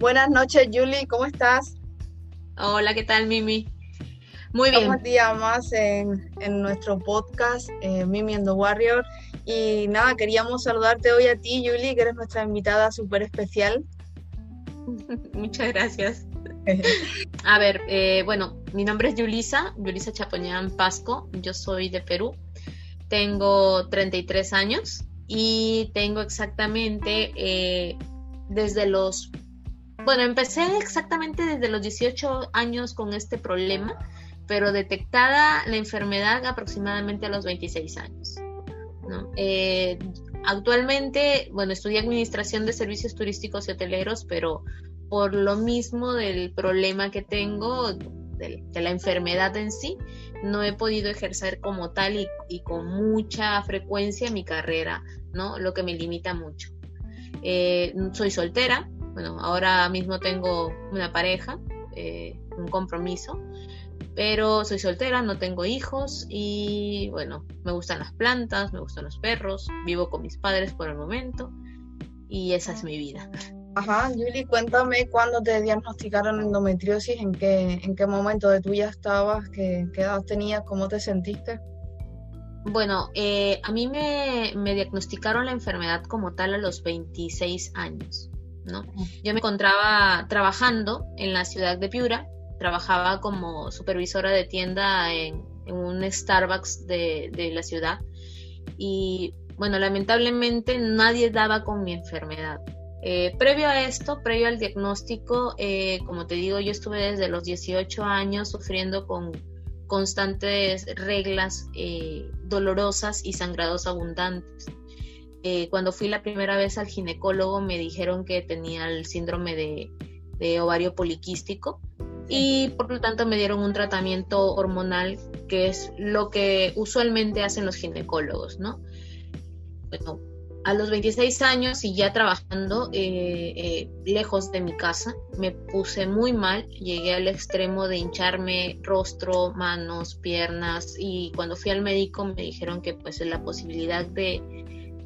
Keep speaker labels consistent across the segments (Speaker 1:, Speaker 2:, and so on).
Speaker 1: Buenas noches, Julie, ¿cómo estás?
Speaker 2: Hola, ¿qué tal, Mimi? Muy bien.
Speaker 1: Un día más en, nuestro podcast, eh, Mimi and the Warrior. Y nada, queríamos saludarte hoy a ti, Julie, que eres nuestra invitada súper especial.
Speaker 2: Muchas gracias. a ver, eh, bueno, mi nombre es Yulisa, Yulisa Chapoñán Pasco, yo soy de Perú, tengo 33 años y tengo exactamente eh, desde los bueno, empecé exactamente desde los 18 años con este problema, pero detectada la enfermedad aproximadamente a los 26 años. Eh, actualmente, bueno, estudié administración de servicios turísticos y hoteleros, pero por lo mismo del problema que tengo, de, la enfermedad en sí, no he podido ejercer como tal y, y, con mucha frecuencia mi carrera, ¿no? Lo que me limita mucho. Eh, soy soltera, bueno, ahora mismo tengo una pareja, eh, un compromiso, pero soy soltera, no tengo hijos y bueno, me gustan las plantas, me gustan los perros, vivo con mis padres por el momento y esa es mi vida.
Speaker 1: Ajá, Julie, cuéntame cuándo te diagnosticaron endometriosis, en qué, en qué momento de tu ya estabas, qué, qué edad tenías, cómo te sentiste.
Speaker 2: Bueno, eh, a mí me, me, diagnosticaron la enfermedad como tal a los 26 años. ¿No? Yo me encontraba trabajando en la ciudad de Piura, trabajaba como supervisora de tienda en, un Starbucks de, de, la ciudad y bueno, lamentablemente nadie daba con mi enfermedad. Eh, previo a esto, previo al diagnóstico, eh, como te digo, yo estuve desde los 18 años sufriendo con constantes reglas eh, dolorosas y sangrados abundantes. Eh, cuando fui la primera vez al ginecólogo me dijeron que tenía el síndrome de, ovario poliquístico y por lo tanto me dieron un tratamiento hormonal que es lo que usualmente hacen los ginecólogos, ¿no? Bueno, a los 26 años y ya trabajando eh, eh, lejos de mi casa, me puse muy mal, llegué al extremo de hincharme rostro, manos, piernas y cuando fui al médico me dijeron que pues la posibilidad de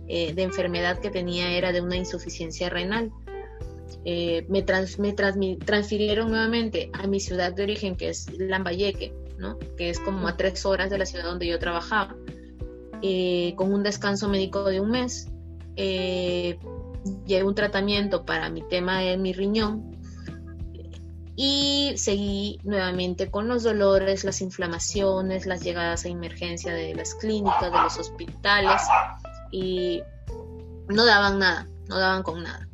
Speaker 2: eh, de enfermedad que tenía era de una insuficiencia renal. Eh, me, me transfirieron nuevamente a mi ciudad de origen, que es Lambayeque, ¿no? que es como a tres horas de la ciudad donde yo trabajaba, eh, con un descanso médico de un mes. llevé un tratamiento para mi tema de mi riñón y seguí nuevamente con los dolores, las inflamaciones, las llegadas a emergencia de las clínicas, de los hospitales y no daban nada, no daban con nada.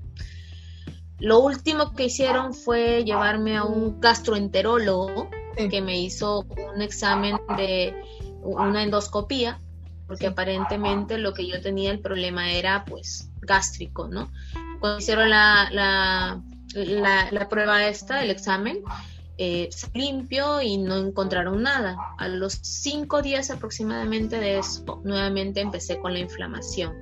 Speaker 2: Lo último que hicieron fue llevarme a un gastroenterólogo que me hizo un examen de una endoscopía, porque aparentemente lo que yo tenía el problema era pues gástrico, ¿no? Cuando hicieron la, la, la prueba esta, el examen, eh, se limpió y no encontraron nada. A los cinco días aproximadamente de eso, nuevamente empecé con la inflamación.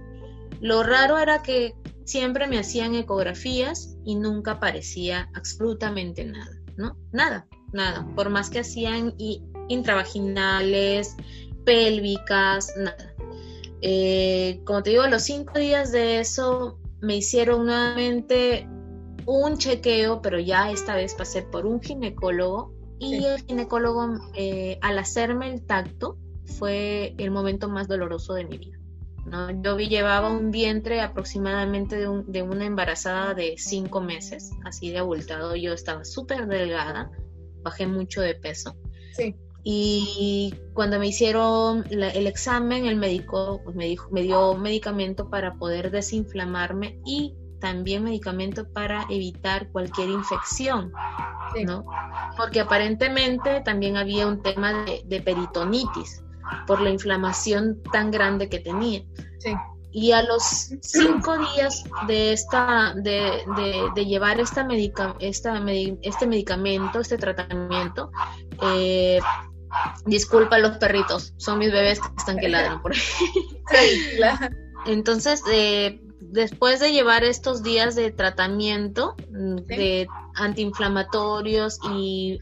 Speaker 2: Lo raro era que siempre me hacían ecografías y nunca aparecía absolutamente nada, ¿no? Nada, nada. Por más que hacían intravaginales, pélvicas, nada. Eh, como te digo, a los cinco días de eso me hicieron nuevamente un chequeo, pero ya esta vez pasé por un ginecólogo y el ginecólogo eh, al hacerme el tacto fue el momento más doloroso de mi vida. ¿no? Yo llevaba un vientre aproximadamente de, de, una embarazada de cinco meses, así de abultado, yo estaba súper delgada, bajé mucho de peso. Sí. Y cuando me hicieron el examen, el médico pues, me, dijo, me dio medicamento para poder desinflamarme y también medicamento para evitar cualquier infección, ¿no? Porque aparentemente también había un tema de, peritonitis por la inflamación tan grande que tenía. Y a los cinco días de esta, de, de, llevar esta medica, esta, este medicamento, este tratamiento, eh, disculpa los perritos, son mis bebés que están que ladran por ahí. Entonces, eh, después de llevar estos días de tratamiento mm, de antiinflamatorios y,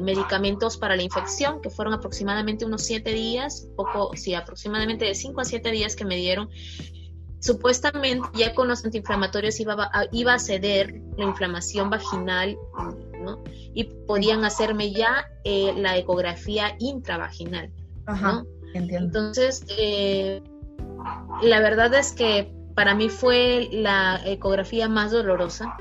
Speaker 2: medicamentos para la infección, que fueron aproximadamente unos siete días, poco, sí, aproximadamente de cinco a siete días que me dieron, supuestamente ya con los antiinflamatorios iba a, iba a ceder la inflamación vaginal, ¿no? Y podían hacerme ya eh, la ecografía intravaginal, Ajá, Entonces, eh, la verdad es que para mí fue la ecografía más dolorosa.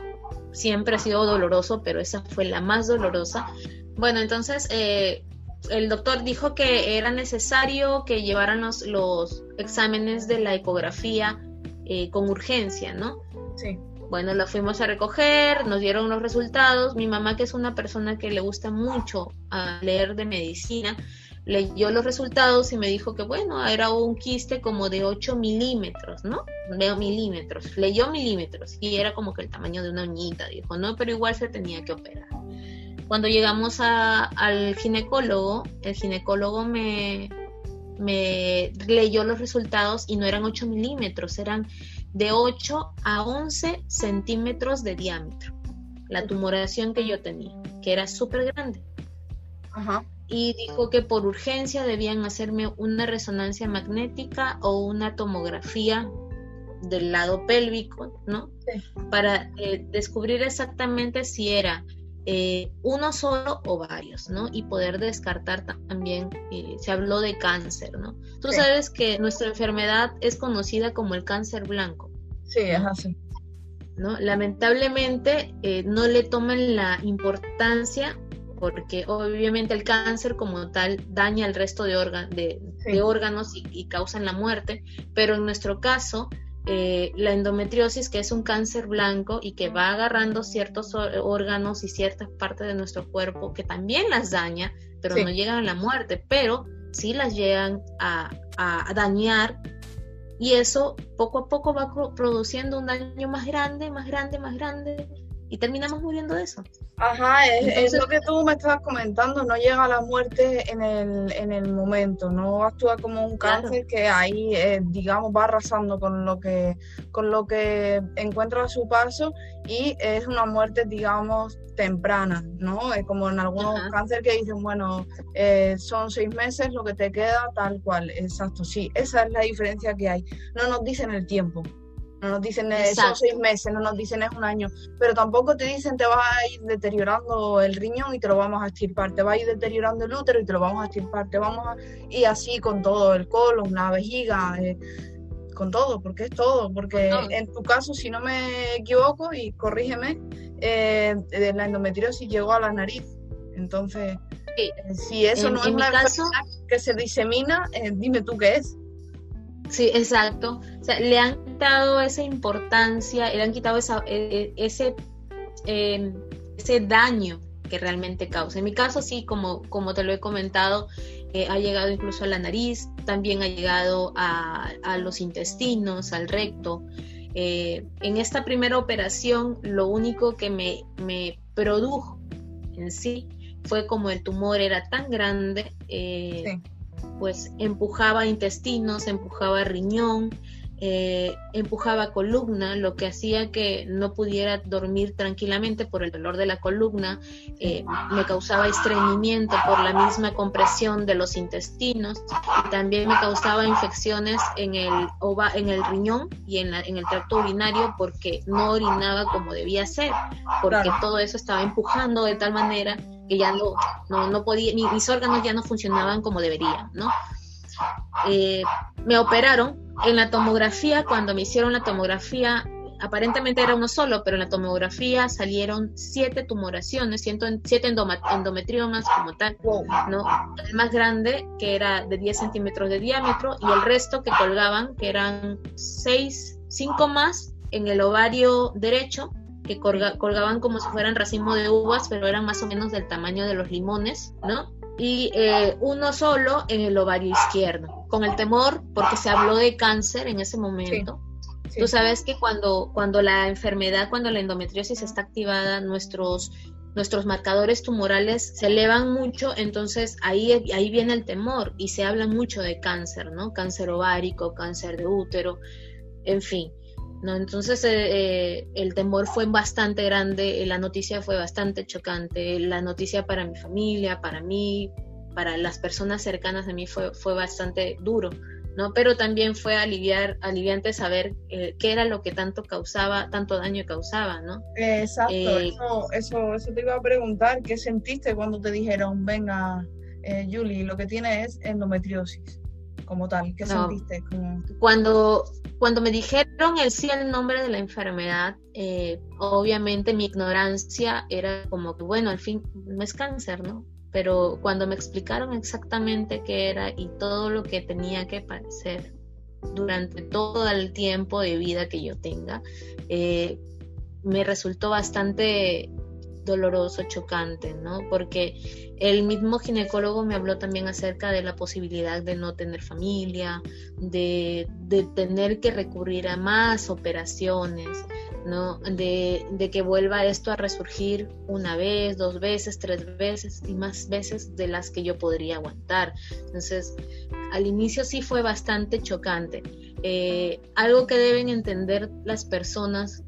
Speaker 2: Siempre ha sido doloroso, pero esa fue la más dolorosa. Bueno, entonces eh, el doctor dijo que era necesario que llevaran los, exámenes de la ecografía eh, con urgencia, ¿no? Sí. Bueno, lo fuimos a recoger, nos dieron los resultados. Mi mamá, que es una persona que le gusta mucho a leer de medicina, leyó los resultados y me dijo que bueno, era un quiste como de 8 milímetros, ¿no? Veo milímetros, leyó milímetros y era como que el tamaño de una uñita, dijo, no, pero igual se tenía que operar. Cuando llegamos al ginecólogo, el ginecólogo me, me leyó los resultados y no eran 8 milímetros, eran de 8 a 11 centímetros de diámetro, la tumoración que yo tenía, que era súper grande. Ajá y dijo que por urgencia debían hacerme una resonancia magnética o una tomografía del lado pélvico, ¿no? Para eh, descubrir exactamente si era eh, uno solo o varios, ¿no? Y poder descartar también, eh, se habló de cáncer, ¿no? Tú sabes que nuestra enfermedad es conocida como el cáncer blanco.
Speaker 1: Sí, es así.
Speaker 2: ¿no? Lamentablemente no le toman la importancia porque obviamente el cáncer como tal daña el resto de, de, órganos y, y, causan la muerte, pero en nuestro caso, eh, la endometriosis, que es un cáncer blanco y que va agarrando ciertos órganos y ciertas partes de nuestro cuerpo que también las daña, pero no llegan a la muerte, pero sí las llegan a, a dañar y eso poco a poco va produciendo un daño más grande, más grande, más grande y terminamos muriendo de eso.
Speaker 1: Ajá, es, lo que tú me estabas comentando, no llega a la muerte en el, en el momento, no actúa como un cáncer que ahí, eh, digamos, va arrasando con lo que con lo que encuentra a su paso y es una muerte, digamos, temprana, ¿no? Es como en algunos cánceres que dicen, bueno, eh, son seis meses lo que te queda, tal cual, exacto, sí, esa es la diferencia que hay. No nos dicen el tiempo, no nos dicen eh, son seis meses, no nos dicen es un año, pero tampoco te dicen te vas a ir deteriorando el riñón y te lo vamos a estirpar, te va a ir deteriorando el útero y te lo vamos a estirpar, te vamos a... y así con todo, el colon, la vejiga, eh, con todo, porque es todo, porque en tu caso, si no me equivoco, y corrígeme, eh, la endometriosis llegó a la nariz, entonces... Si eso no es una caso, que se disemina, dime tú qué es.
Speaker 2: Sí, exacto. O sea, le han quitado esa importancia, le han quitado esa, e, e, ese, em, ese daño que realmente causa. En mi caso, sí, como, como te lo he comentado, eh, ha llegado incluso a la nariz, también ha llegado a, los intestinos, al recto. Eh, en esta primera operación, lo único que me, me produjo en sí fue como el tumor era tan grande, eh, pues empujaba intestinos, empujaba riñón, eh, empujaba columna, lo que hacía que no pudiera dormir tranquilamente por el dolor de la columna, eh, me causaba estreñimiento por la misma compresión de los intestinos y también me causaba infecciones en el, en el riñón y en, en el tracto urinario porque no orinaba como debía ser, porque todo eso estaba empujando de tal manera que ya no, no, podía, mis órganos ya no funcionaban como deberían, ¿no? Eh, me operaron en la tomografía, cuando me hicieron la tomografía, aparentemente era uno solo, pero en la tomografía salieron siete tumoraciones, siete endometriomas como tal, ¿no? El más grande, que era de 10 centímetros de diámetro, y el resto que colgaban, que eran seis, cinco más en el ovario derecho, que colgaban como si fueran racimo de uvas, pero eran más o menos del tamaño de los limones, ¿no? y eh, uno solo en el ovario izquierdo, con el temor, porque se habló de cáncer en ese momento. Tú sabes que cuando, cuando la enfermedad, cuando la endometriosis está activada, nuestros, nuestros marcadores tumorales se elevan mucho, entonces ahí, ahí viene el temor y se habla mucho de cáncer, ¿no? Cáncer ovárico, cáncer de útero, en fin. ¿No? Entonces eh, eh, el temor fue bastante grande, la noticia fue bastante chocante, la noticia para mi familia, para mí, para las personas cercanas a mí fue, fue bastante duro, ¿no? Pero también fue aliviar, aliviante saber eh, qué era lo que tanto causaba, tanto daño causaba, ¿no?
Speaker 1: exacto, eh, eso, eso, eso te iba a preguntar, ¿qué sentiste cuando te dijeron, venga, eh, Julie, lo que tiene es endometriosis? Como tal? ¿Qué sentiste?
Speaker 2: Cuando, cuando me dijeron el sí el nombre de la enfermedad, eh, obviamente mi ignorancia era como que, bueno, al fin no es cáncer, ¿no? Pero cuando me explicaron exactamente qué era y todo lo que tenía que padecer durante todo el tiempo de vida que yo tenga, eh, me resultó bastante doloroso, chocante, ¿no? Porque el mismo ginecólogo me habló también acerca de la posibilidad de no tener familia, de, tener que recurrir a más operaciones, ¿no? De, de, que vuelva esto a resurgir una vez, dos veces, tres veces y más veces de las que yo podría aguantar. Entonces, al inicio sí fue bastante chocante. Eh, algo que deben entender las personas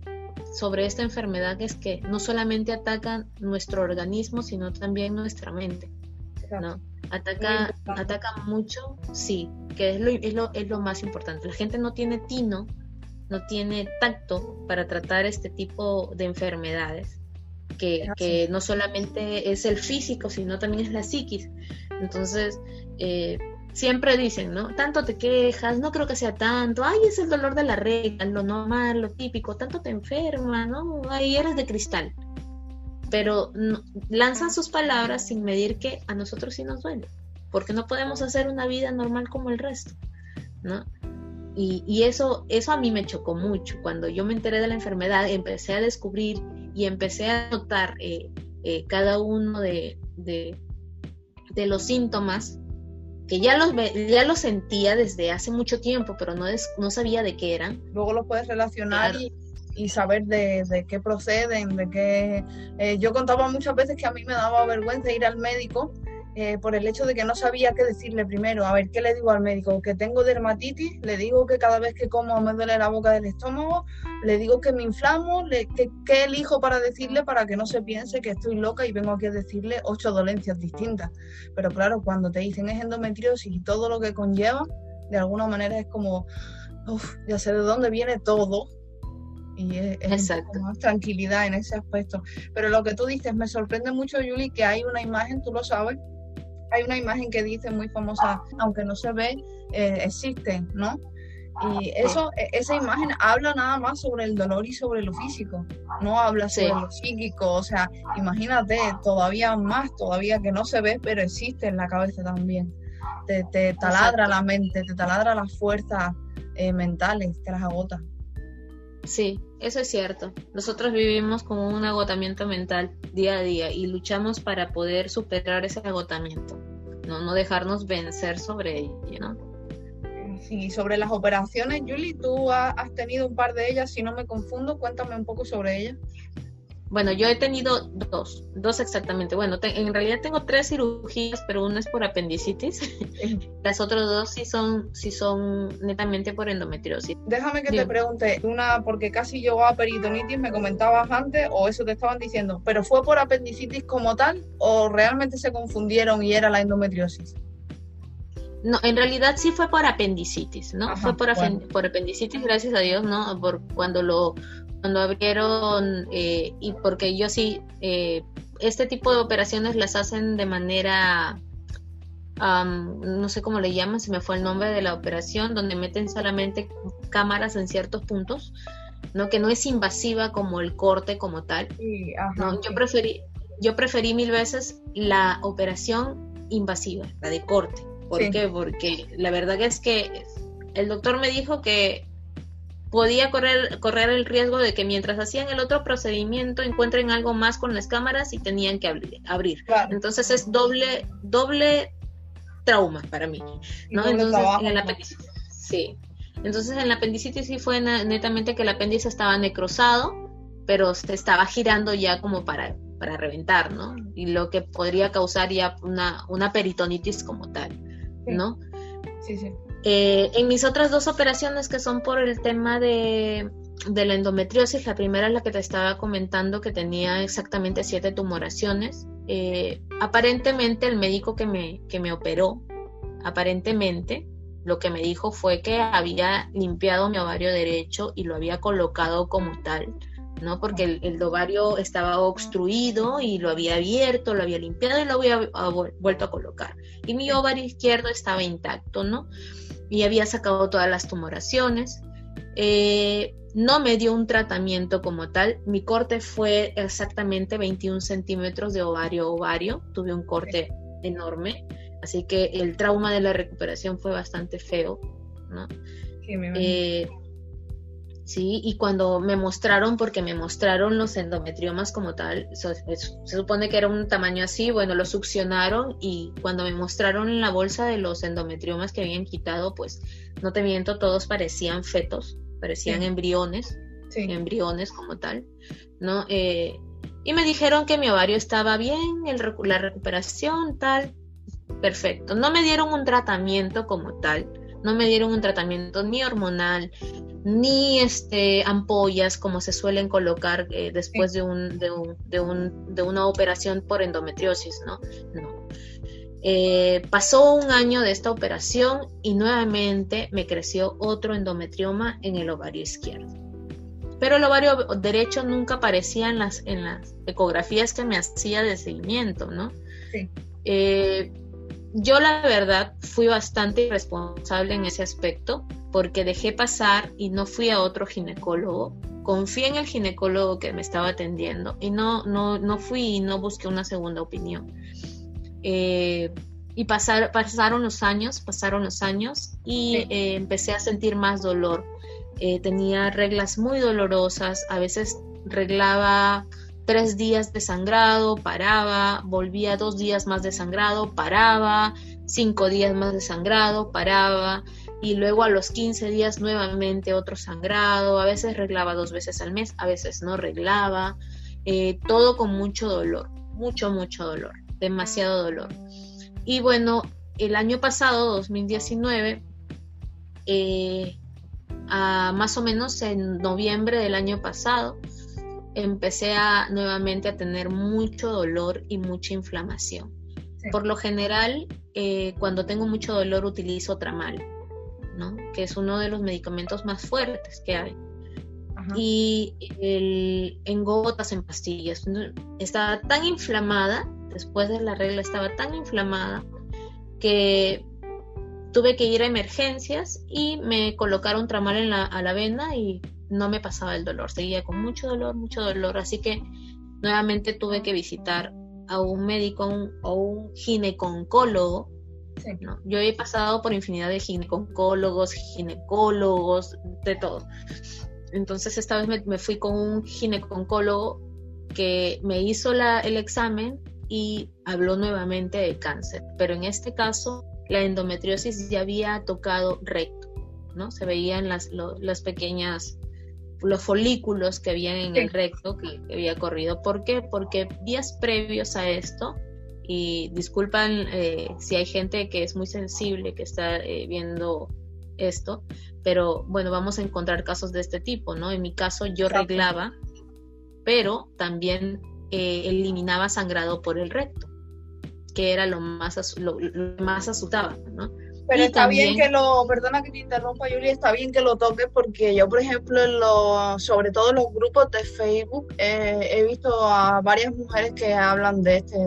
Speaker 2: sobre esta enfermedad es que no solamente ataca nuestro organismo, sino también nuestra mente. ¿no? Ataca, ataca mucho, sí, que es lo, es, lo, es lo más importante. La gente no tiene tino, no tiene tacto para tratar este tipo de enfermedades, que, que no solamente es el físico, sino también es la psiquis. Entonces, eh, siempre dicen, ¿no? Tanto te quejas, no creo que sea tanto, ay, es el dolor de la regla, lo normal, lo típico, tanto te enferma, ¿no? Ay, eres de cristal. Pero lanzan sus palabras sin medir que a nosotros sí nos duele, porque no podemos hacer una vida normal como el resto, ¿no? Y, eso, eso a mí me chocó mucho. Cuando yo me enteré de la enfermedad, empecé a descubrir y empecé a notar eh, eh, cada uno de, los síntomas que ya los, ya los sentía desde hace mucho tiempo, pero no, no sabía de qué eran.
Speaker 1: Luego los puedes relacionar y, saber de, de, qué proceden, de qué... Eh, yo contaba muchas veces que a mí me daba vergüenza ir al médico eh, por el hecho de que no sabía qué decirle primero. A ver, ¿qué le digo al médico? Que tengo dermatitis, le digo que cada vez que como me duele la boca del estómago, le digo que me inflamo, le, que, ¿qué elijo para decirle para que no se piense que estoy loca y vengo aquí a decirle ocho dolencias distintas? Pero claro, cuando te dicen es endometriosis y todo lo que conlleva, de alguna manera es como, uff, ya sé de dónde viene todo, y es, más tranquilidad en ese aspecto. Pero lo que tú dices, me sorprende mucho, Julie, que hay una imagen, tú lo sabes, hay una imagen que dice muy famosa, aunque no se ve, eh, existe, ¿no? Y eso, e, esa imagen habla nada más sobre el dolor y sobre lo físico, no habla sobre lo psíquico, o sea, imagínate todavía más, todavía que no se ve, pero existe en la cabeza también. Te, te taladra la mente, te taladra las fuerzas eh, mentales, te las agota.
Speaker 2: Sí, eso es cierto. Nosotros vivimos con un agotamiento mental día a día y luchamos para poder superar ese agotamiento, no, no dejarnos vencer sobre ello, ¿no?
Speaker 1: Sí, sobre las operaciones, Julie, tú has tenido un par de ellas, si no me confundo, cuéntame un poco sobre ellas.
Speaker 2: Bueno, yo he tenido dos, dos exactamente. Bueno, en realidad tengo tres cirugías, pero una es por apendicitis. Las otras dos sí son, sí son netamente por endometriosis.
Speaker 1: Déjame que te pregunte, una, porque casi llegó a peritonitis, me comentabas antes, o eso te estaban diciendo, pero ¿fue por apendicitis como tal o realmente se confundieron y era la endometriosis?
Speaker 2: No, en realidad sí fue por apendicitis, ¿no? fue por, por, apendicitis, gracias a Dios, ¿no? Por cuando lo cuando abrieron, eh, y porque yo sí, eh, este tipo de operaciones las hacen de manera, no sé cómo le llaman, se me fue el nombre de la operación, donde meten solamente cámaras en ciertos puntos, ¿no? Que no es invasiva como el corte como tal. no, yo preferí, yo preferí mil veces la operación invasiva, la de corte. ¿Por qué? Porque la verdad es que el doctor me dijo que podía correr, correr el riesgo de que mientras hacían el otro procedimiento encuentren algo más con las cámaras y tenían que abrir. Entonces es doble, doble trauma para mí. ¿no? Entonces, en el apendicitis, sí. Entonces en la apendicitis sí fue netamente que el apéndice estaba necrosado, pero se estaba girando ya como para, para reventar, ¿no? Y lo que podría causar ya una, una peritonitis como tal, ¿no? Sí, sí. Eh, en mis otras dos operaciones que son por el tema de, la endometriosis, la primera es la que te estaba comentando que tenía exactamente siete tumoraciones. Eh, aparentemente el médico que me, que me operó, aparentemente, lo que me dijo fue que había limpiado mi ovario derecho y lo había colocado como tal, ¿no? Porque el, ovario estaba obstruido y lo había abierto, lo había limpiado y lo había vuelto a colocar. Y mi ovario izquierdo estaba intacto, ¿no? Y había sacado todas las tumoraciones. Eh, no me dio un tratamiento como tal. Mi corte fue exactamente 21 centímetros de ovario a ovario. Tuve un corte enorme. Así que el trauma de la recuperación fue bastante feo, ¿no? Eh, sí, y cuando me mostraron, porque me mostraron los endometriomas como tal, se, supone que era un tamaño así, bueno, lo succionaron y cuando me mostraron la bolsa de los endometriomas que habían quitado, pues no te miento, todos parecían fetos, parecían embriones, embriones como tal, ¿no? Eh, y me dijeron que mi ovario estaba bien, la recuperación, tal, perfecto. No me dieron un tratamiento como tal, no me dieron un tratamiento ni hormonal, ni este, ampollas como se suelen colocar eh, después de, un, de, un, de, un, de, una operación por endometriosis, ¿no? No. Eh, pasó un año de esta operación y nuevamente me creció otro endometrioma en el ovario izquierdo. Pero el ovario derecho nunca aparecía en las, en las ecografías que me hacía de seguimiento, ¿no? Sí. Eh, yo la verdad fui bastante irresponsable en ese aspecto porque dejé pasar y no fui a otro ginecólogo. Confié en el ginecólogo que me estaba atendiendo y no, no, no fui y no busqué una segunda opinión. Eh, y pasaron los años, pasaron los años y eh, empecé a sentir más dolor. Eh, tenía reglas muy dolorosas, a veces reglaba tres días de sangrado, paraba, volvía dos días más de sangrado, paraba, cinco días más de sangrado, paraba, y luego a los 15 días nuevamente otro sangrado, a veces reglaba dos veces al mes, a veces no reglaba, todo con mucho dolor, mucho, mucho dolor demasiado dolor. Y bueno, el año pasado, 2019, eh, más o menos en noviembre del año pasado, empecé a nuevamente a tener mucho dolor y mucha inflamación. Por lo general, eh, cuando tengo mucho dolor utilizo tramal, ¿no? que es uno de los medicamentos más fuertes que hay. Y el, en gotas, en pastillas. Estaba tan inflamada después de la regla estaba tan inflamada que tuve que ir a emergencias y me colocaron tramal en la, a la vena y no me pasaba el dolor, seguía con mucho dolor, mucho dolor, así que nuevamente tuve que visitar a un médico o un gineconcólogo. Yo he pasado por infinidad de gineconcólogos, ginecólogos, de todo. Entonces esta vez me, me fui con un gineconcólogo que me hizo la, el examen y habló nuevamente de cáncer, pero en este caso la endometriosis ya había tocado recto, ¿no? Se veían las, las pequeñas, los folículos que habían en el recto que, había corrido. ¿Por qué? Porque días previos a esto, y disculpan eh, si hay gente que es muy sensible, que está eh, viendo esto, pero bueno, vamos a encontrar casos de este tipo, ¿no? En mi caso yo reglaba, pero también eh, eliminaba sangrado por el recto, que era lo más, lo, más asustaba, ¿no?
Speaker 1: Pero está bien que lo, perdona que te interrumpa, Yuli, está bien que lo toques porque yo, por ejemplo, en lo, sobre todo en los grupos de Facebook, eh, he visto a varias mujeres que hablan de este,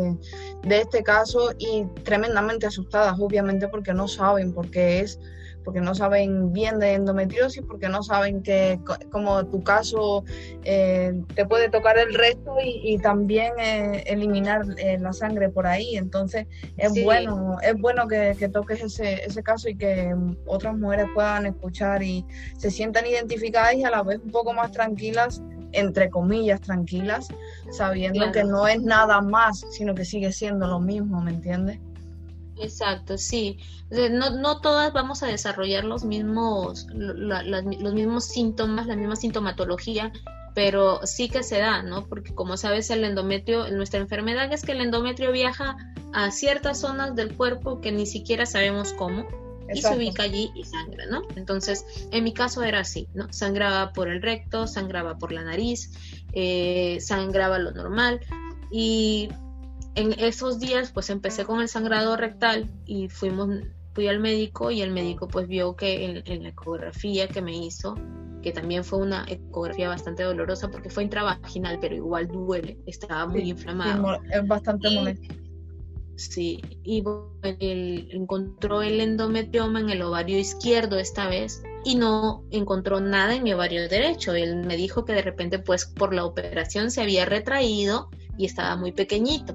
Speaker 1: de este caso y tremendamente asustadas, obviamente, porque no saben por qué es porque no saben bien de endometriosis, porque no saben que como tu caso eh, te puede tocar el resto y, también eh, eliminar eh, la sangre por ahí. Entonces es bueno, es bueno que, toques ese, ese caso y que otras mujeres puedan escuchar y se sientan identificadas y a la vez un poco más tranquilas entre comillas, tranquilas, sabiendo que no es nada más, sino que sigue siendo lo mismo, ¿me entiendes?
Speaker 2: Exacto, sí. No, no todas vamos a desarrollar los mismos, los mismos síntomas, la misma sintomatología, pero sí que se da, ¿no? Porque como sabes, el endometrio, nuestra enfermedad es que el endometrio viaja a ciertas zonas del cuerpo que ni siquiera sabemos cómo. Y se ubica allí y sangra, ¿no? Entonces, en mi caso era así, ¿no? Sangraba por el recto, sangraba por la nariz, eh, sangraba lo normal. Y en esos días pues empecé con el sangrado rectal y fuimos fui al médico y el médico pues vio que en, la ecografía que me hizo, que también fue una ecografía bastante dolorosa porque fue intravaginal, pero igual duele, estaba muy inflamado.
Speaker 1: es bastante molesto.
Speaker 2: Sí, y él encontró el endometrioma en el ovario izquierdo esta vez y no encontró nada en mi ovario derecho. Él me dijo que de repente pues por la operación se había retraído y estaba muy pequeñito.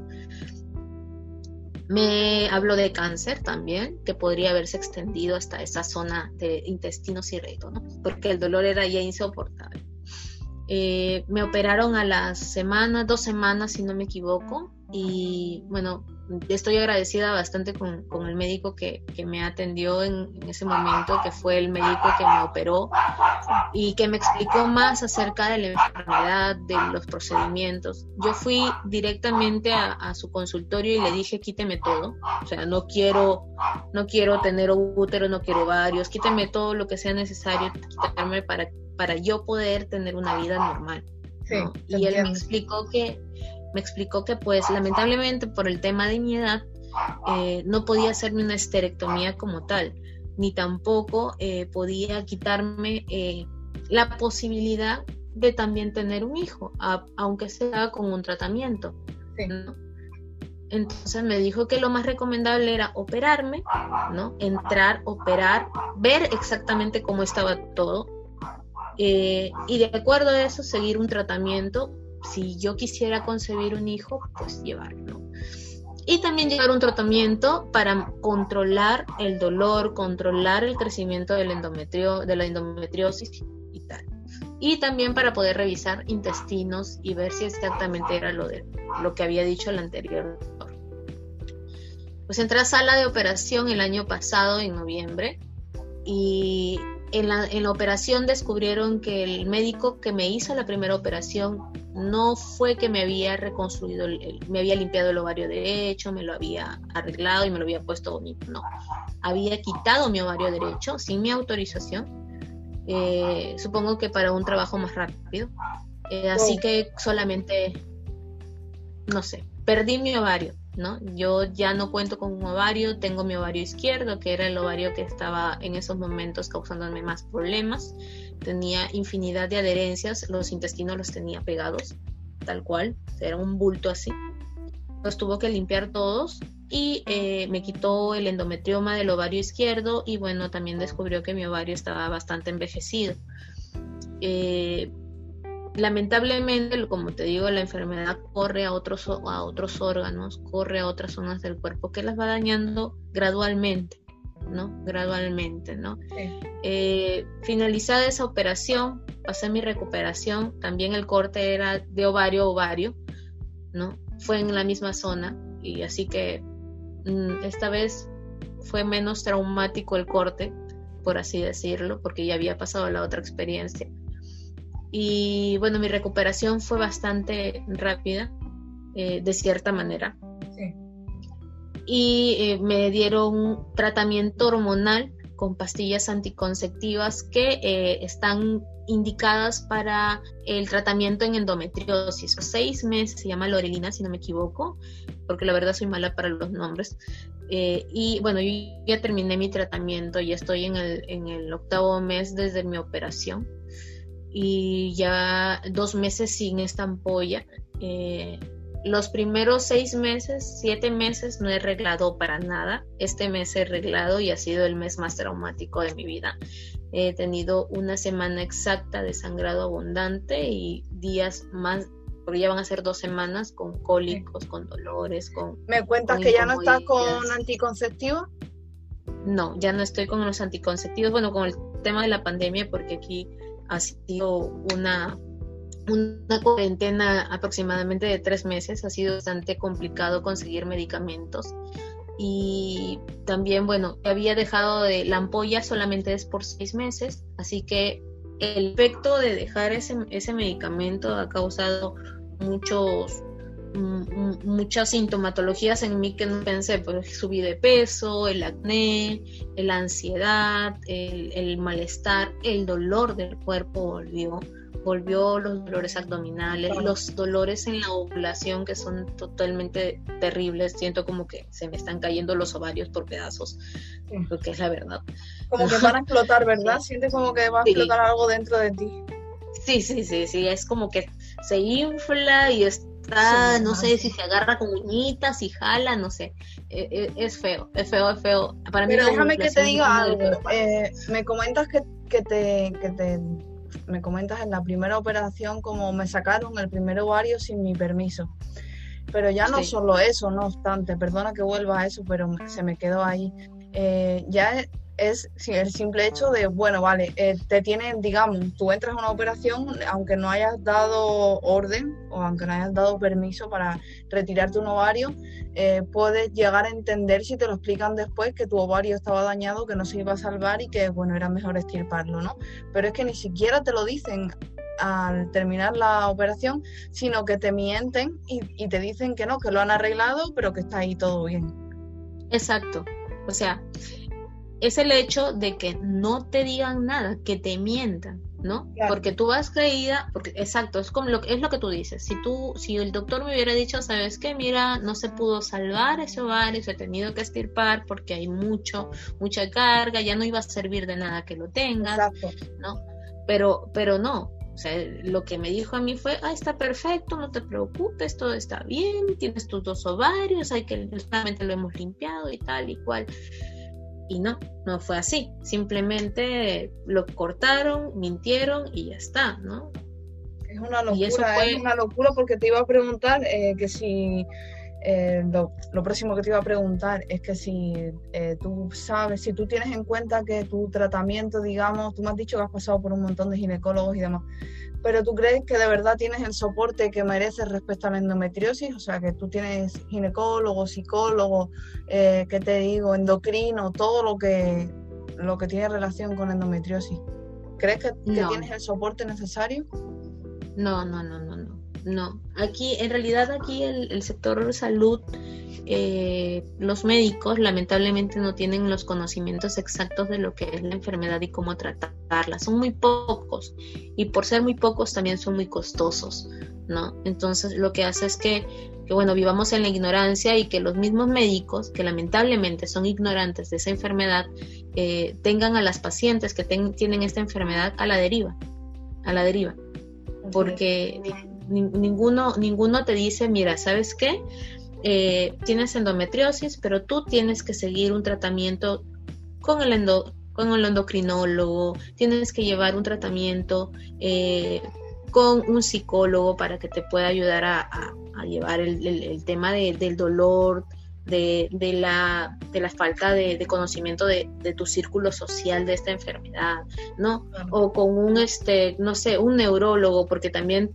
Speaker 2: Me habló de cáncer también, que podría haberse extendido hasta esa zona de intestinos y recto, ¿no? porque el dolor era ya insoportable. Eh, me operaron a las semanas, dos semanas si no me equivoco, y bueno, estoy agradecida bastante con, el médico que, me atendió en, ese momento, que fue el médico que me operó y que me explicó más acerca de la enfermedad, de los procedimientos. Yo fui directamente a, su consultorio y le dije, quíteme todo, o sea, no quiero, no quiero tener útero, no quiero varios, quíteme todo lo que sea necesario, quitarme para, para yo poder tener una vida normal. Y él me explicó que me explicó que pues lamentablemente por el tema de mi edad eh, no podía hacerme una esterectomía como tal, ni tampoco eh, podía quitarme eh, la posibilidad de también tener un hijo, aunque sea con un tratamiento. Entonces me dijo que lo más recomendable era operarme, ¿no? Entrar, operar, ver exactamente cómo estaba todo y de acuerdo a eso seguir un tratamiento si yo quisiera concebir un hijo, pues llevarlo. Y también llevar un tratamiento para controlar el dolor, controlar el crecimiento del endometrio, de la endometriosis y tal. Y también para poder revisar intestinos y ver si exactamente era lo, de, lo que había dicho el anterior doctor. Pues entré a sala de operación el año pasado, en noviembre, y en la, en la, operación descubrieron que el médico que me hizo la primera operación no fue que me había reconstruido, me había limpiado el ovario derecho, me lo había arreglado y me lo había puesto bonito, no. Había quitado mi ovario derecho sin mi autorización, eh, supongo que para un trabajo más rápido. Eh, así que solamente, no sé, perdí mi ovario. ¿No? Yo ya no cuento con un ovario, tengo mi ovario izquierdo, que era el ovario que estaba en esos momentos causándome más problemas. Tenía infinidad de adherencias, los intestinos los tenía pegados, tal cual, era un bulto así. Los tuvo que limpiar todos y eh, me quitó el endometrioma del ovario izquierdo y bueno, también descubrió que mi ovario estaba bastante envejecido. Eh, lamentablemente, como te digo, la enfermedad corre a otros, a otros órganos, corre a otras zonas del cuerpo que las va dañando gradualmente, ¿no? Gradualmente, ¿no? Eh, finalizada esa operación, pasé mi recuperación, también el corte era de ovario a ovario, ¿no? Fue en la misma zona y así que mm, esta vez fue menos traumático el corte, por así decirlo, porque ya había pasado la otra experiencia y bueno, mi recuperación fue bastante rápida, eh, de cierta manera. Y eh, me dieron tratamiento hormonal con pastillas anticonceptivas que eh, están indicadas para el tratamiento en endometriosis. Seis meses, se llama Lorelina, si no me equivoco, porque la verdad soy mala para los nombres. y bueno, yo ya terminé mi tratamiento, ya estoy en el, en el octavo mes desde mi operación y ya dos meses sin esta ampolla. Eh, los primeros seis meses, siete meses no he arreglado para nada. Este mes he arreglado y ha sido el mes más traumático de mi vida. He tenido una semana exacta de sangrado abundante y días más, porque ya van a ser dos semanas con cólicos, con dolores, con...
Speaker 1: ¿Me cuentas que ya no estás con anticonceptivo?
Speaker 2: No, ya no estoy con los anticonceptivos. Bueno, con el tema de la pandemia, porque aquí ha sido una, una cuarentena aproximadamente de tres meses, ha sido bastante complicado conseguir medicamentos. Y también, bueno, había dejado de la ampolla solamente es por seis meses, así que el efecto de dejar ese, ese medicamento ha causado muchos muchas sintomatologías en mí que no pensé, pues subí de peso, el acné, la ansiedad, el, malestar, el dolor del cuerpo volvió volvió los dolores abdominales, los dolores en la ovulación que son totalmente terribles. Siento como que se me están cayendo los ovarios por pedazos, lo que es la verdad.
Speaker 1: Como que van a explotar, ¿verdad? Sientes como que va a explotar algo dentro de ti.
Speaker 2: Sí, sí, sí, sí, es como que se infla y está, no sé si se agarra con uñitas y jala, no sé. E, e, es feo, es feo, es feo.
Speaker 1: Para Pero déjame que te diga algo. Eh, me comentas que, que, te, que te me comentas en la primera operación como me sacaron el primer ovario sin mi permiso. Pero ya no solo eso, no obstante, perdona que vuelva a eso, pero se me quedó ahí. Eh, ya es el simple hecho de, bueno, vale, eh, te tienen, digamos, tú entras a una operación, aunque no hayas dado orden o aunque no hayas dado permiso para retirarte un ovario, eh, puedes llegar a entender si te lo explican después que tu ovario estaba dañado, que no se iba a salvar y que, bueno, era mejor estirparlo, ¿no? Pero es que ni siquiera te lo dicen al terminar la operación, sino que te mienten y, y te dicen que no, que lo han arreglado, pero que está ahí todo bien.
Speaker 2: Exacto. O sea, es el hecho de que no te digan nada, que te mientan, ¿no? Porque tú vas creída, porque exacto, es como lo, es lo que tú dices. Si tú, si el doctor me hubiera dicho, sabes qué, mira, no se pudo salvar ese ovario, se ha tenido que estirpar porque hay mucho, mucha carga, ya no iba a servir de nada que lo tengas, ¿no? Pero, pero no, o sea, lo que me dijo a mí fue, ah, está perfecto, no te preocupes, todo está bien, tienes tus dos ovarios, hay que solamente lo hemos limpiado y tal y cual. Y no, no fue así. Simplemente lo cortaron, mintieron y ya está, ¿no?
Speaker 1: Es una locura, es una locura porque te iba a preguntar eh, que si eh, lo, próximo que te iba a preguntar es que si eh, tú sabes, si tú tienes en cuenta que tu tratamiento, digamos, tú me has dicho que has pasado por un montón de ginecólogos y demás, pero tú crees que de verdad tienes el soporte que mereces respecto a la endometriosis, o sea, que tú tienes ginecólogo, psicólogo, eh, ¿qué te digo? Endocrino, todo lo que, lo que tiene relación con endometriosis. ¿Crees que, tienes el soporte necesario?
Speaker 2: No, no, no, no, no. Aquí en realidad aquí el, el sector salud eh, los médicos lamentablemente no tienen los conocimientos exactos de lo que es la enfermedad y cómo tratarla. Son muy pocos y por ser muy pocos también son muy costosos, ¿no? Entonces lo que hace es que, bueno, vivamos en la ignorancia y que los mismos médicos, que lamentablemente son ignorantes de esa enfermedad, eh, tengan a las pacientes que tienen esta enfermedad a la deriva, a la deriva. Porque ninguno, ninguno te dice, mira, ¿sabes qué? Eh, tienes endometriosis, pero tú tienes que seguir un tratamiento con el, con el endocrinólogo, tienes que llevar un tratamiento eh, con un psicólogo para que te pueda ayudar a, llevar el, tema del dolor, de, la, de la falta de, conocimiento de, tu círculo social de esta enfermedad, ¿no? O con un, este, no sé, un neurólogo, porque también,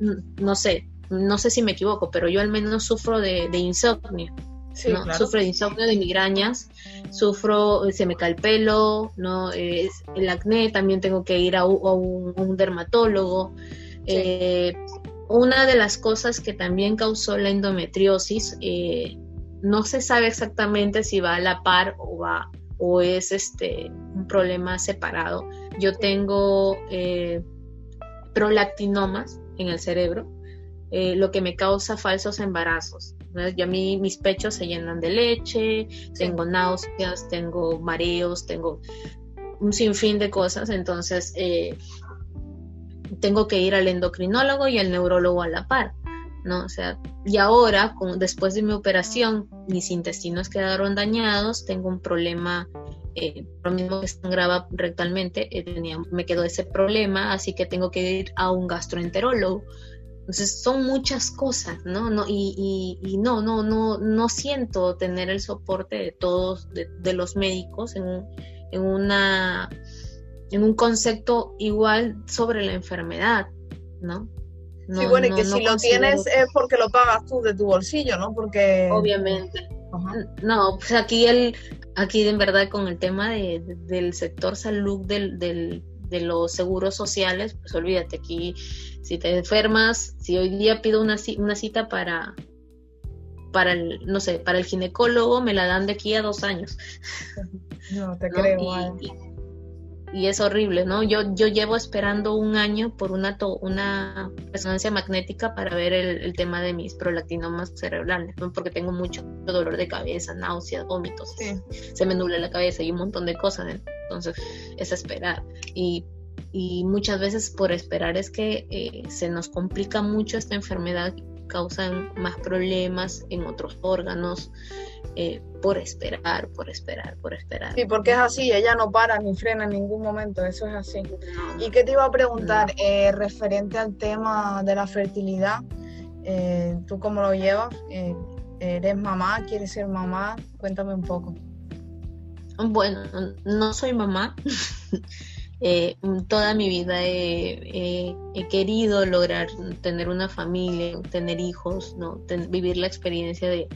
Speaker 2: no sé, no sé si me equivoco, pero yo al menos sufro de, insomnio. Sufro de insomnio, de migrañas, sufro, se me cae el pelo, ¿no? Es, el acné, también tengo que ir a, un, dermatólogo. Eh, una de las cosas que también causó la endometriosis, eh, no se sabe exactamente si va a la par o va o es este un problema separado. Yo tengo eh, prolactinomas en el cerebro eh, lo que me causa falsos embarazos. Y a mí mis pechos se llenan de leche, tengo náuseas, tengo mareos, tengo un sinfín de cosas, entonces eh, tengo que ir al endocrinólogo y al neurólogo a la par. ¿no? O sea, y ahora, después de mi operación, mis intestinos quedaron dañados, tengo un problema, eh, lo mismo que sangraba rectalmente, me quedó ese problema, así que tengo que ir a un gastroenterólogo. Entonces son muchas cosas, ¿no? no y, y, no, no, no, no siento tener el soporte de todos, de, los médicos en, en, una, en un concepto igual sobre la enfermedad, ¿no?
Speaker 1: sí, bueno, y que si lo tienes es porque lo pagas tú de tu bolsillo, ¿no? Porque...
Speaker 2: Obviamente. No, pues aquí el, aquí en verdad con el tema de, del sector salud del, del, de los seguros sociales, pues olvídate, aquí si te enfermas, si hoy día pido una, una cita para, para el, no sé, para el ginecólogo, me la dan de aquí a dos años.
Speaker 1: No, te creo.
Speaker 2: y es horrible, ¿no? Yo, yo llevo esperando un año por una, una resonancia magnética para ver el, tema de mis prolactinomas cerebrales, ¿no? Porque tengo mucho dolor de cabeza, náuseas, vómitos, se me nubla la cabeza y un montón de cosas, entonces es esperar. Y, y muchas veces por esperar es que eh, se nos complica mucho esta enfermedad, causan más problemas en otros órganos, eh, por esperar, por esperar, por esperar.
Speaker 1: Sí, porque es así, ella no para ni frena en ningún momento, eso es así. ¿Y qué te iba a preguntar eh, referente al tema de la fertilidad? Eh, ¿Tú cómo lo llevas? ¿Eres mamá? ¿Quieres ser mamá? Cuéntame un poco.
Speaker 2: Bueno, no soy mamá. toda mi vida he, querido lograr tener una familia, tener hijos, ¿no? vivir la experiencia de,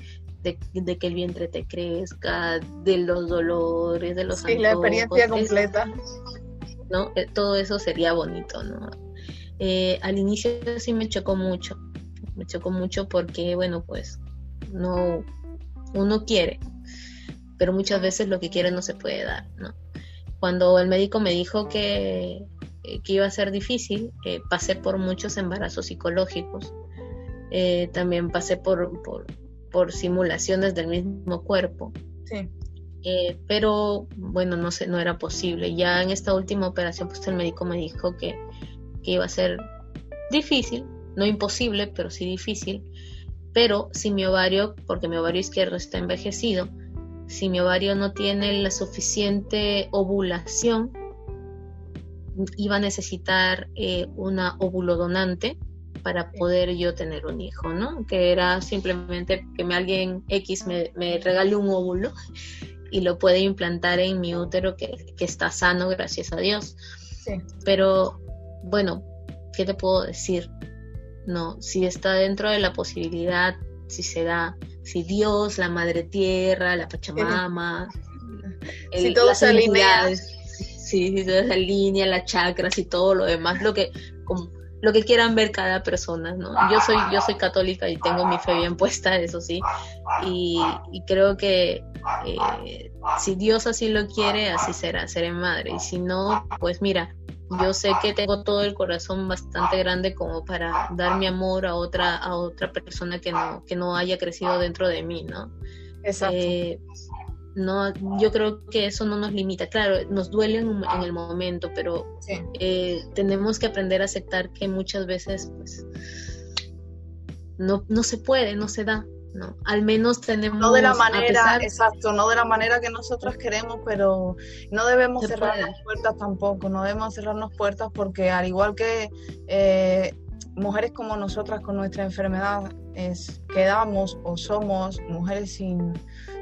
Speaker 2: de, que el vientre te crezca, de los dolores, de los
Speaker 1: sí, la experiencia completa.
Speaker 2: ¿no? Eh, todo eso sería bonito, ¿no? Eh, al inicio sí me chocó mucho, me chocó mucho porque, bueno, pues no, uno quiere, pero muchas veces lo que quiere no se puede dar, ¿no? Cuando el médico me dijo que, eh, que iba a ser difícil, pasé por muchos embarazos psicológicos, también pasé por, por, por simulaciones del mismo cuerpo.
Speaker 1: Sí.
Speaker 2: Eh, pero bueno, no sé, no era posible. Ya en esta última operación, pues el médico me dijo que, iba a ser difícil, no imposible, pero sí difícil. Pero si mi ovario, porque mi ovario izquierdo está envejecido, si mi ovario no tiene la suficiente ovulación, iba a necesitar eh, una óvulo donante para poder yo tener un hijo, ¿no? Que era simplemente que me, alguien X me, me regale un óvulo y lo puede implantar en mi útero que, está sano, gracias a Dios.
Speaker 1: Sí.
Speaker 2: Pero, bueno, ¿qué te puedo decir? No, si está dentro de la posibilidad, si se da, si Dios, la Madre Tierra, la Pachamama,
Speaker 1: si todo se alinea.
Speaker 2: Sí, si todo se alinea, las chakras y todo lo demás, lo que, como, lo que quieran ver cada persona, ¿no? Yo soy, yo soy católica y tengo mi fe bien puesta, eso sí, y, creo que eh, si Dios así lo quiere, así será, seré madre, y si no, pues mira, yo sé que tengo todo el corazón bastante grande como para dar mi amor a otra, a otra persona que no, que no haya crecido dentro de mí, ¿no?
Speaker 1: Exacto.
Speaker 2: Eh, no, yo creo que eso no nos limita. Claro, nos duele en, el momento, pero eh, tenemos que aprender a aceptar que muchas veces, pues, no, no se puede, no se da. No, al menos tenemos
Speaker 1: no de la manera exacto no de la manera que nosotros queremos pero no debemos cerrar las puertas tampoco no debemos cerrarnos puertas porque al igual que eh, mujeres como nosotras con nuestra enfermedad es, quedamos o somos mujeres sin,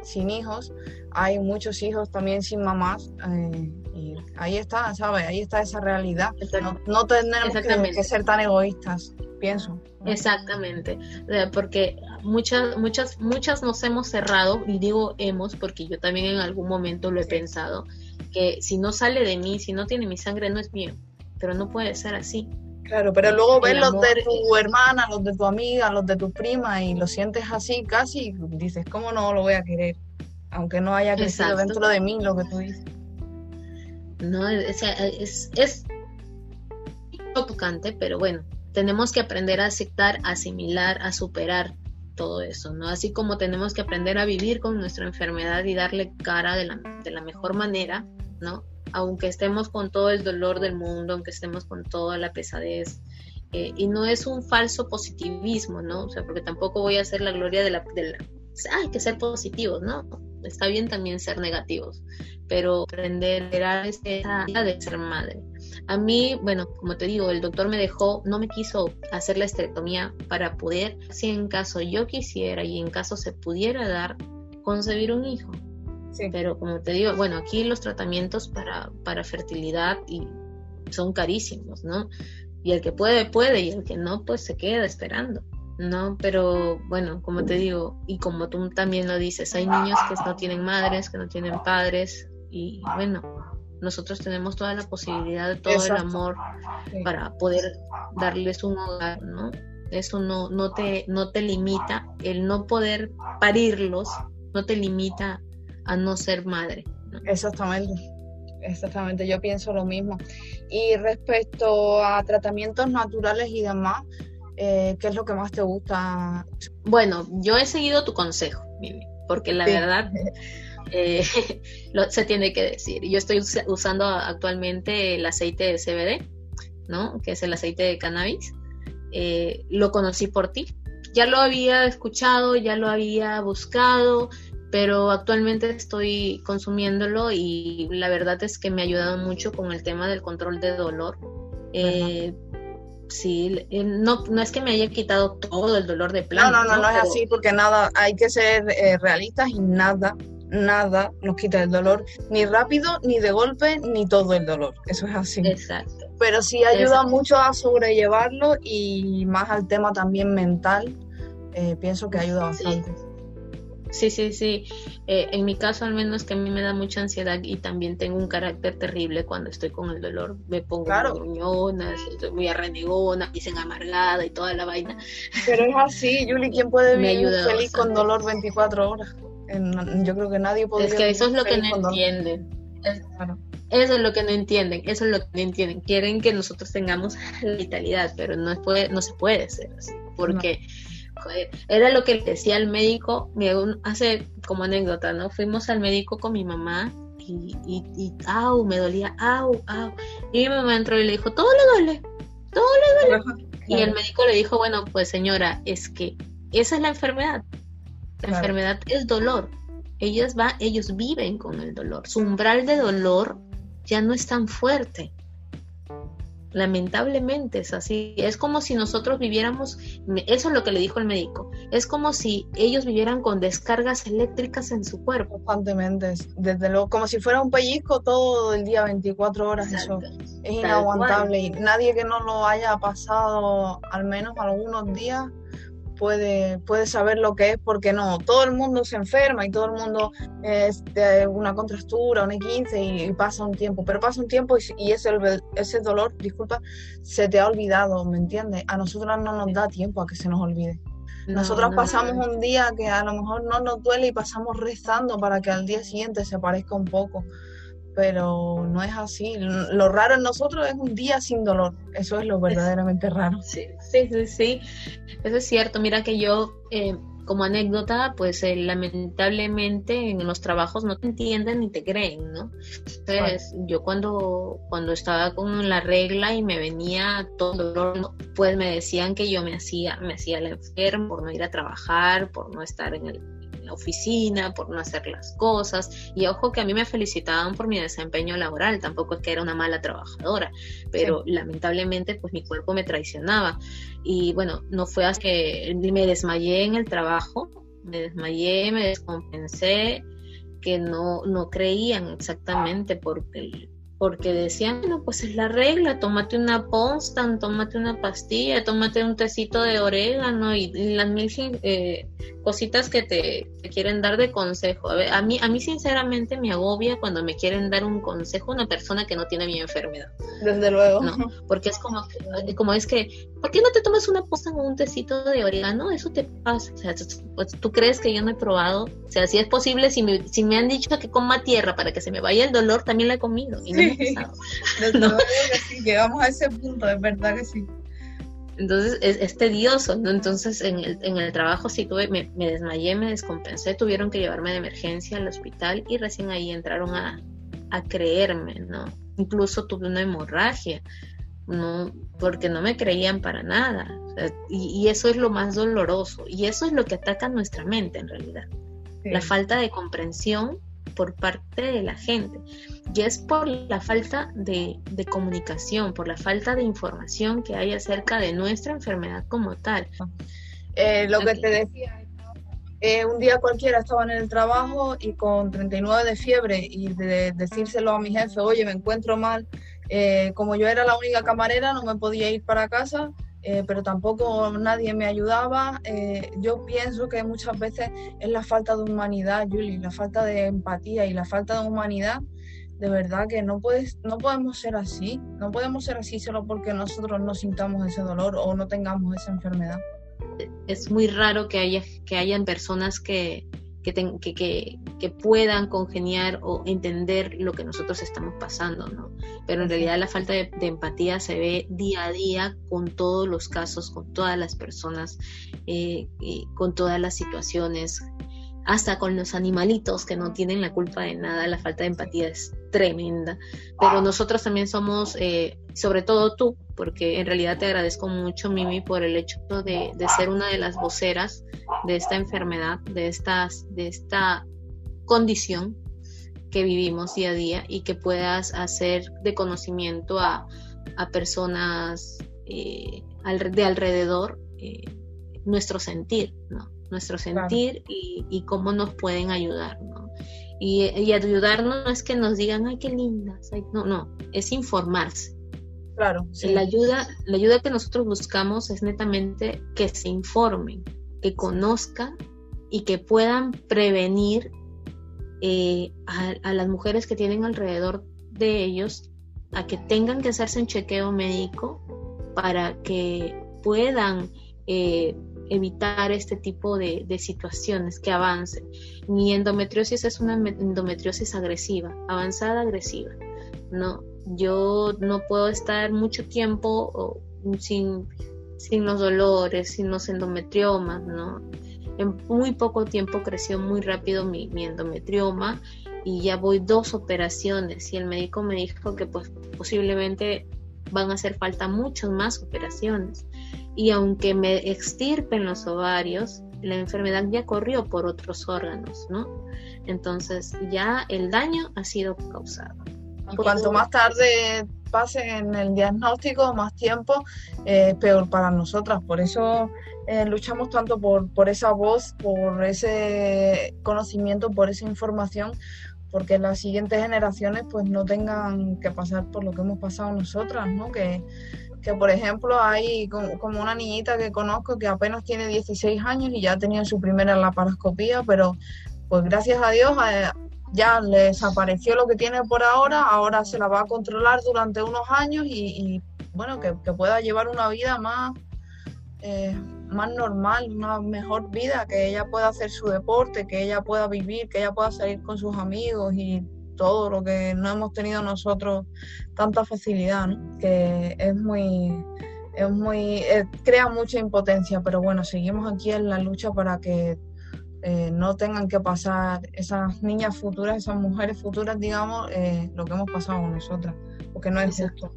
Speaker 1: sin hijos, hay muchos hijos también sin mamás. Eh, y ahí está, ¿sabes? Ahí está esa realidad. No, no tenemos que, ser tan egoístas, pienso.
Speaker 2: Exactamente, porque muchas, muchas, muchas nos hemos cerrado, y digo hemos porque yo también en algún momento lo he pensado, que si no sale de mí, si no tiene mi sangre, no es mío, pero no puede ser así.
Speaker 1: Claro, pero luego ves los de tu hermana, los de tu amiga, los de tu prima y lo sientes así casi, dices, ¿cómo no lo voy a querer? Aunque no haya crecido dentro de mí lo que tú dices.
Speaker 2: No, es, es, es tocante, pero bueno, tenemos que aprender a aceptar, asimilar, a superar todo eso, ¿no? Así como tenemos que aprender a vivir con nuestra enfermedad y darle cara de la, de la mejor manera, ¿no? aunque estemos con todo el dolor del mundo, aunque estemos con toda la pesadez. Eh, y no es un falso positivismo, ¿no? O sea, porque tampoco voy a hacer la gloria de la... De hay que ser positivos, ¿no? Está bien también ser negativos, pero aprender a esa de ser madre. A mí, bueno, como te digo, el doctor me dejó, no me quiso hacer la esterectomía para poder, si en caso yo quisiera y en caso se pudiera dar, concebir un hijo. Pero como te digo, bueno, aquí los tratamientos para, para fertilidad y son carísimos, ¿no? Y el que puede, puede, y el que no, pues se queda esperando, ¿no? Pero bueno, como te digo, y como tú también lo dices, hay niños que no tienen madres, que no tienen padres, y bueno, nosotros tenemos toda la posibilidad de todo el amor para poder darles un hogar, ¿no? Eso no, no, te, no te limita, el no poder parirlos no te limita a no ser madre.
Speaker 1: Exactamente. exactamente, yo pienso lo mismo. Y respecto a tratamientos naturales y demás, eh, ¿qué es lo que más te gusta?
Speaker 2: Bueno, yo he seguido tu consejo, porque la verdad eh, se tiene que decir. Yo estoy usando actualmente el aceite de CBD, ¿no? Que es el aceite de cannabis. Eh, lo conocí por ti. Ya lo había escuchado, ya lo había buscado, pero actualmente estoy consumiéndolo y la verdad es que me ha ayudado mucho con el tema del control de dolor. Eh, sí, eh, no, no es que me haya quitado todo el dolor de plano.
Speaker 1: No, no, no, no, es así porque nada, hay que ser eh, realistas y nada, nada nos quita el dolor, ni rápido, ni de golpe, ni todo el dolor. Eso es así.
Speaker 2: Exacto.
Speaker 1: Pero sí ayuda mucho a sobrellevarlo y más al tema también mental. pienso que ayuda bastante.
Speaker 2: Sí, sí, sí. Eh, en mi caso, al menos que a mí me da mucha ansiedad y también tengo un carácter terrible cuando estoy con el dolor. Me pongo claro. muy estoy muy arrenegona, dicen amargada y toda la vaina.
Speaker 1: Pero es así, Yuli, ¿quién puede vivir feliz con dolor 24 horas? Yo creo que nadie puede.
Speaker 2: Es que eso es lo que no entienden. Eso es lo que no entienden, eso es lo que no entienden. Quieren que nosotros tengamos vitalidad, pero no, puede, no se puede ser así, porque era lo que decía al médico, hace como anécdota, ¿no? Fuimos al médico con mi mamá y, y, y au, me dolía, au, au. Y mi mamá entró y le dijo, todo le duele, todo le duele. Y el médico le dijo, bueno, pues señora, es que esa es la enfermedad. La enfermedad es dolor. Ellos, va, ellos viven con el dolor. Su umbral de dolor ya no es tan fuerte. Lamentablemente es así. Es como si nosotros viviéramos, eso es lo que le dijo el médico, es como si ellos vivieran con descargas eléctricas en su cuerpo.
Speaker 1: Constantemente, desde luego, como si fuera un pellizco todo el día, 24 horas, eso es inaguantable. Y nadie que no lo haya pasado al menos algunos días puede, puede saber lo que es, porque no, todo el mundo se enferma y todo el mundo es de una contractura, un E15 y, pasa un tiempo, pero pasa un tiempo y, ese, ese dolor, disculpa, se te ha olvidado, ¿me entiendes? A nosotros no nos da tiempo a que se nos olvide. Nosotros pasamos un día que a lo mejor no nos duele y pasamos rezando para que al día siguiente se parezca un poco pero no es así. Lo raro en nosotros es un día sin dolor. Eso es lo verdaderamente raro.
Speaker 2: Sí, sí, sí, sí. Eso es cierto. Mira que yo, eh, como anécdota, pues eh, lamentablemente en los trabajos no te entienden ni te creen, ¿no? Entonces, yo cuando, cuando estaba con la regla y me venía todo el dolor, pues me decían que yo me hacía, me hacía la enferma por no ir a trabajar, por no estar en el la oficina, por no hacer las cosas. Y ojo que a mí me felicitaban por mi desempeño laboral, tampoco es que era una mala trabajadora, pero lamentablemente pues mi cuerpo me traicionaba. Y bueno, no fue hasta que me desmayé en el trabajo, me desmayé, me descompensé, que no, no creían exactamente porque porque decían, no, pues es la regla, tómate una Ponstan, tómate una pastilla, tómate un tecito de orégano y, las mil eh, cositas que te, quieren dar de consejo. A, mí, a mí sinceramente me agobia cuando me quieren dar un consejo una persona que no tiene mi enfermedad.
Speaker 1: Desde luego.
Speaker 2: No, porque es como, como es que, ¿por qué no te tomas una Ponstan o un tecito de orégano? Eso te pasa. O sea, pues, tú crees que yo no he probado. O sea, si es posible, si me, si me han dicho que coma tierra para que se me vaya el dolor, también la he comido. Y
Speaker 1: no llegamos a ese punto, es verdad que sí.
Speaker 2: Entonces es, tedioso, ¿no? Entonces en el, en el trabajo sí tuve, me, desmayé, me descompensé, tuvieron que llevarme de emergencia al hospital y recién ahí entraron a, a creerme, ¿no? Incluso tuve una hemorragia, ¿no? Porque no me creían para nada. y, y, eso es lo más doloroso y eso es lo que ataca nuestra mente en realidad. La falta de comprensión por parte de la gente. Y es por la falta de, comunicación, por la falta de información que hay acerca de nuestra enfermedad como tal.
Speaker 1: Eh, lo que te decía, eh, un día cualquiera estaba en el trabajo y con 39 de fiebre y de decírselo a mi jefe, oye, me encuentro mal, eh, como yo era la única camarera, no me podía ir para casa, eh, pero tampoco nadie me ayudaba. Eh, yo pienso que muchas veces es la falta de humanidad, Julie, la falta de empatía y la falta de humanidad. De verdad que no, puedes, no podemos ser así, no podemos ser así solo porque nosotros no sintamos ese dolor o no tengamos esa enfermedad.
Speaker 2: Es muy raro que haya que hayan personas que, que, puedan congeniar o entender lo que nosotros estamos pasando, ¿no? Pero en realidad la falta de, empatía se ve día a día con todos los casos, con todas las personas, eh, con todas las situaciones, hasta con los animalitos que no tienen la culpa de nada, la falta de empatía es tremenda. Pero nosotros también somos, eh, sobre todo tú, porque en realidad te agradezco mucho, Mimi, por el hecho de, ser una de las voceras de esta enfermedad, de, estas, de esta condición que vivimos día a día y que puedas hacer de conocimiento a, personas eh, de alrededor eh, nuestro sentir, ¿no? nuestro sentir y, cómo nos pueden ayudar, ¿no? Y, ayudarnos no es que nos digan, ay, qué lindas, no, no, es informarse.
Speaker 1: Claro.
Speaker 2: La, ayuda, la ayuda que nosotros buscamos es netamente que se informen, que conozcan y que puedan prevenir eh, a, las mujeres que tienen alrededor de ellos a que tengan que hacerse un chequeo médico para que puedan eh, evitar este tipo de, situaciones que avancen. Mi endometriosis es una endometriosis agresiva, avanzada agresiva. No, yo no puedo estar mucho tiempo sin, sin los dolores, sin los endometriomas, ¿no? En muy poco tiempo creció muy rápido mi, mi endometrioma y ya voy dos operaciones y el médico me dijo que pues posiblemente van a hacer falta muchas más operaciones y aunque me extirpen los ovarios, la enfermedad ya corrió por otros órganos, ¿no? Entonces ya el daño ha sido causado.
Speaker 1: Y cuanto más tarde pase en el diagnóstico, más tiempo, eh, peor para nosotras. Por eso eh, luchamos tanto por, por esa voz, por ese conocimiento, por esa información, porque las siguientes generaciones pues no tengan que pasar por lo que hemos pasado nosotras, ¿no? Que que por ejemplo hay como, una niñita que conozco que apenas tiene 16 años y ya ha tenido su primera laparoscopía, pero pues gracias a Dios eh, ya le desapareció lo que tiene por ahora, ahora se la va a controlar durante unos años y, bueno, que, pueda llevar una vida más, eh, más normal, una mejor vida, que ella pueda hacer su deporte, que ella pueda vivir, que ella pueda salir con sus amigos y todo lo que no hemos tenido nosotros tanta facilidad, que es muy, es muy, eh, crea mucha impotencia, pero bueno, seguimos aquí en la lucha para que eh, no tengan que pasar esas niñas futuras, esas mujeres futuras, digamos, eh, lo que hemos pasado con nosotras, porque no es justo.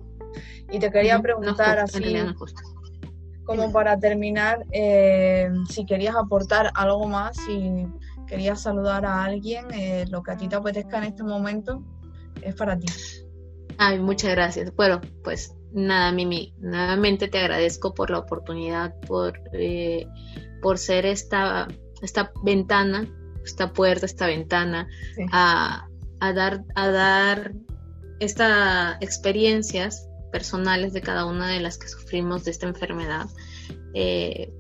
Speaker 1: Y te quería preguntar así, como para terminar, si querías aportar algo más, si querías saludar a alguien, eh, lo que a ti te apetezca en este momento es para ti.
Speaker 2: Ay, muchas gracias. Bueno, pues nada, Mimi, nuevamente te agradezco por la oportunidad, por, eh, por ser esta, esta ventana, esta puerta, esta ventana, a, dar, a dar estas experiencias personales de cada una de las que sufrimos de esta enfermedad. Eh,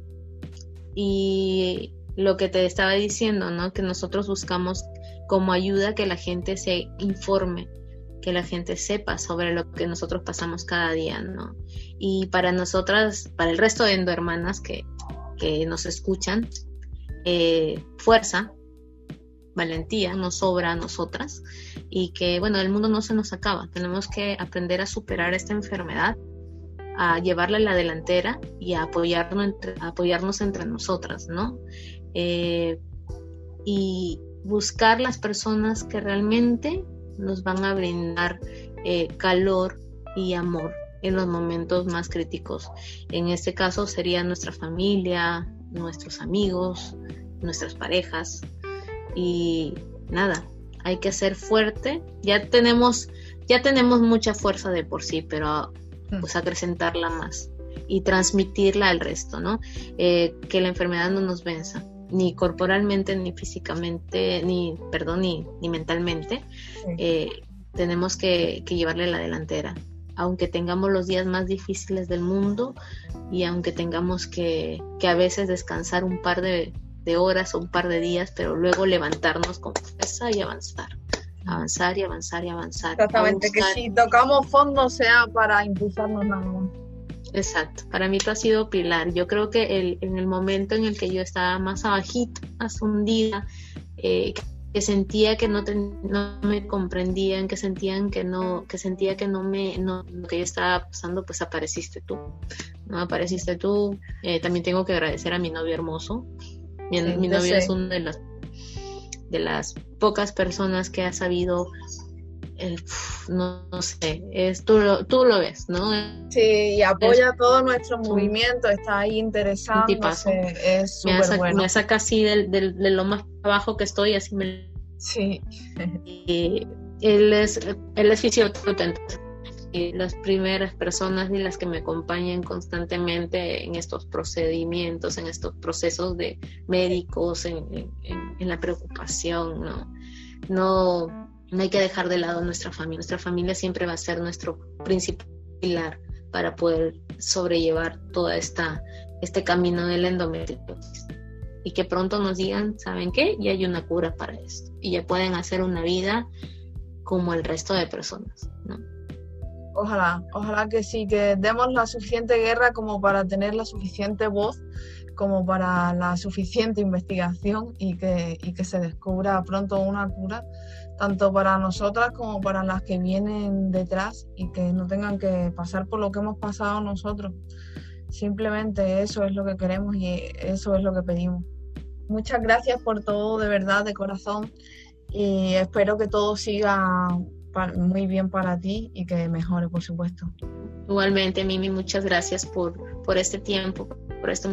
Speaker 2: y lo que te estaba diciendo, ¿no? Que nosotros buscamos como ayuda que la gente se informe, que la gente sepa sobre lo que nosotros pasamos cada día, ¿no? Y para nosotras, para el resto de endohermanas que, que nos escuchan, eh, fuerza, valentía nos sobra a nosotras y que, bueno, el mundo no se nos acaba, tenemos que aprender a superar esta enfermedad a llevarla a la delantera y a apoyarnos entre, nosotras, ¿no? Eh, y buscar las personas que realmente nos van a brindar eh, calor y amor en los momentos más críticos. En este caso sería nuestra familia, nuestros amigos, nuestras parejas y nada, hay que ser fuerte. Ya tenemos ya tenemos mucha fuerza de por sí, pero mm. pues acrecentarla más y transmitirla al resto, ¿no? Eh, que la enfermedad no nos venza ni corporalmente, ni físicamente, ni, perdón, ni, ni mentalmente, eh, tenemos que, llevarle la delantera. Aunque tengamos los días más difíciles del mundo y aunque tengamos que, que a veces descansar un par de, horas o un par de días, pero luego levantarnos con fuerza y avanzar avanzar y avanzar y avanzar.
Speaker 1: Exactamente, que si tocamos fondo sea para impulsarnos nada más.
Speaker 2: Exacto, para mí tú has sido pilar. Yo creo que el, en el momento en el que yo estaba más abajito, más hundida, eh, que sentía que no, no me comprendían, que sentían que no, que sentía que no me, no, lo que yo estaba pasando, pues apareciste tú, ¿no? Apareciste tú. Eh, también tengo que agradecer a mi novio hermoso. Mi, novio es una de las, de las pocas personas que ha sabido no, sé, es, tú, lo, tú lo ves, ¿no?
Speaker 1: Sí, y apoya todo nuestro movimiento, está ahí interesante, es
Speaker 2: me, bueno. me saca así de lo más abajo que estoy, así me...
Speaker 1: Sí.
Speaker 2: Y él es, él es fisioterapeuta, y las primeras personas y las que me acompañan constantemente en estos procedimientos, en estos procesos de médicos, en, en, en la preocupación, ¿no? No, no hay que dejar de lado nuestra familia. Nuestra familia siempre va a ser nuestro principal pilar para poder sobrellevar toda esta este camino del endometriosis y que pronto nos digan, ¿saben qué? Ya hay una cura para esto y ya pueden hacer una vida como el resto de personas, ¿no?
Speaker 1: Ojalá, ojalá que sí, que demos la suficiente guerra como para tener la suficiente voz, como para la suficiente investigación y que, y que se descubra pronto una cura tanto para nosotras como para las que vienen detrás y que no tengan que pasar por lo que hemos pasado nosotros. Simplemente eso es lo que queremos y eso es lo que pedimos. Muchas gracias por todo, de verdad, de corazón. Y espero que todo siga muy bien para ti y que mejore, por supuesto.
Speaker 2: Igualmente, Mimi, muchas gracias por, por este tiempo, por este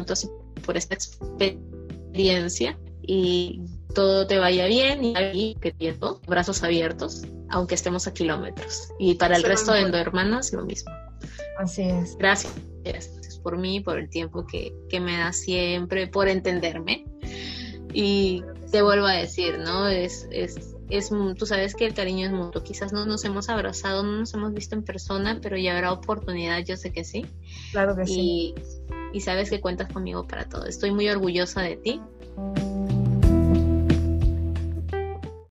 Speaker 2: por esta experiencia. Y todo te vaya bien y ahí que tiempo, brazos abiertos, aunque estemos a kilómetros. Y para el resto de hermanas, lo mismo.
Speaker 1: Así es.
Speaker 2: Gracias. Gracias por mí, por el tiempo que, que me da siempre, por entenderme. Y te vuelvo a decir, ¿no? Es, es, es, tú sabes que el cariño es mutuo. Quizás no nos hemos abrazado, no nos hemos visto en persona, pero ya habrá oportunidad, yo sé que sí.
Speaker 1: Claro que
Speaker 2: sí. Y sabes que cuentas conmigo para todo. Estoy muy orgullosa de ti